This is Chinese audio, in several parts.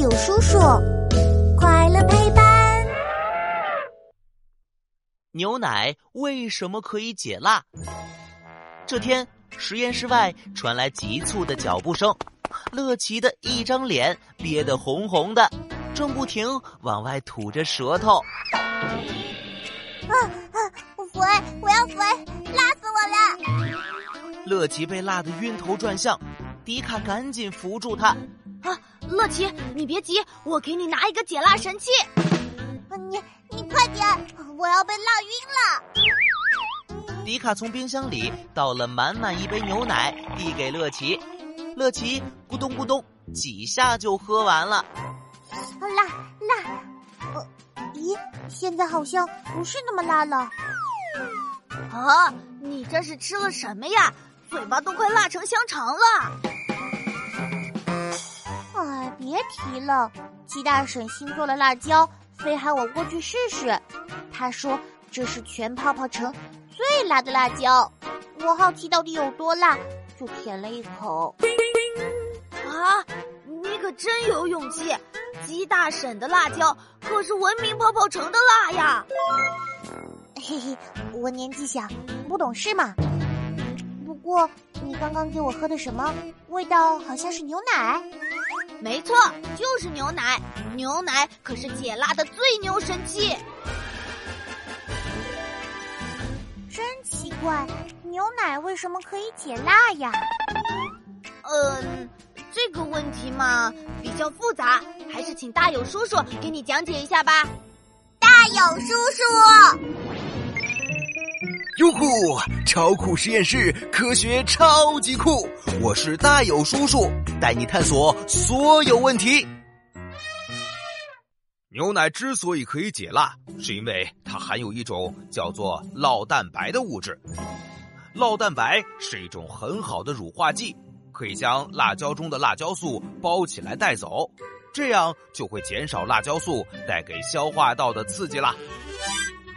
友叔叔，快乐陪伴。牛奶为什么可以解辣？这天，实验室外传来急促的脚步声，乐奇的一张脸憋得红红的，正不停往外吐着舌头。啊啊！我回，我要回，辣死我了！乐奇被辣得晕头转向，迪卡赶紧扶住他。啊，乐奇，你别急，我给你拿一个解辣神器。你你快点，我要被辣晕了。迪卡从冰箱里倒了满满一杯牛奶，递给乐奇。乐奇咕咚咕咚几下就喝完了。辣辣，呃，咦，现在好像不是那么辣了。啊，你这是吃了什么呀？嘴巴都快辣成香肠了。提了，鸡大婶新做了辣椒，非喊我过去试试。他说这是全泡泡城最辣的辣椒。我好奇到底有多辣，就舔了一口。啊，你可真有勇气！鸡大婶的辣椒可是闻名泡泡城的辣呀。嘿嘿，我年纪小，不懂事嘛。不过，你刚刚给我喝的什么？味道好像是牛奶。没错，就是牛奶。牛奶可是解辣的最牛神器。真奇怪，牛奶为什么可以解辣呀？嗯，这个问题嘛比较复杂，还是请大友叔叔给你讲解一下吧。大友叔叔。哟呼！超酷实验室，科学超级酷！我是大友叔叔，带你探索所有问题。牛奶之所以可以解辣，是因为它含有一种叫做酪蛋白的物质。酪蛋白是一种很好的乳化剂，可以将辣椒中的辣椒素包起来带走，这样就会减少辣椒素带给消化道的刺激啦。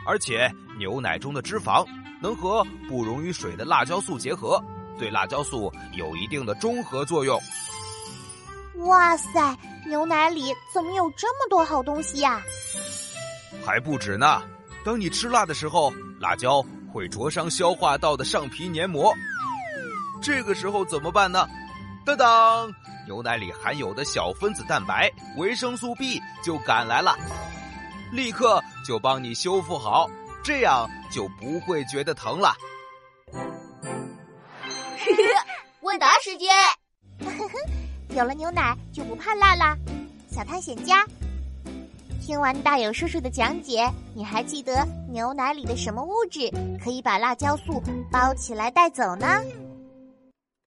而且牛奶中的脂肪。能和不溶于水的辣椒素结合，对辣椒素有一定的中和作用。哇塞，牛奶里怎么有这么多好东西呀？还不止呢！当你吃辣的时候，辣椒会灼伤消化道的上皮黏膜，这个时候怎么办呢？当当，牛奶里含有的小分子蛋白维生素 B 就赶来了，立刻就帮你修复好。这样就不会觉得疼了。问答时间，有了牛奶就不怕辣啦。小探险家，听完大友叔叔的讲解，你还记得牛奶里的什么物质可以把辣椒素包起来带走呢？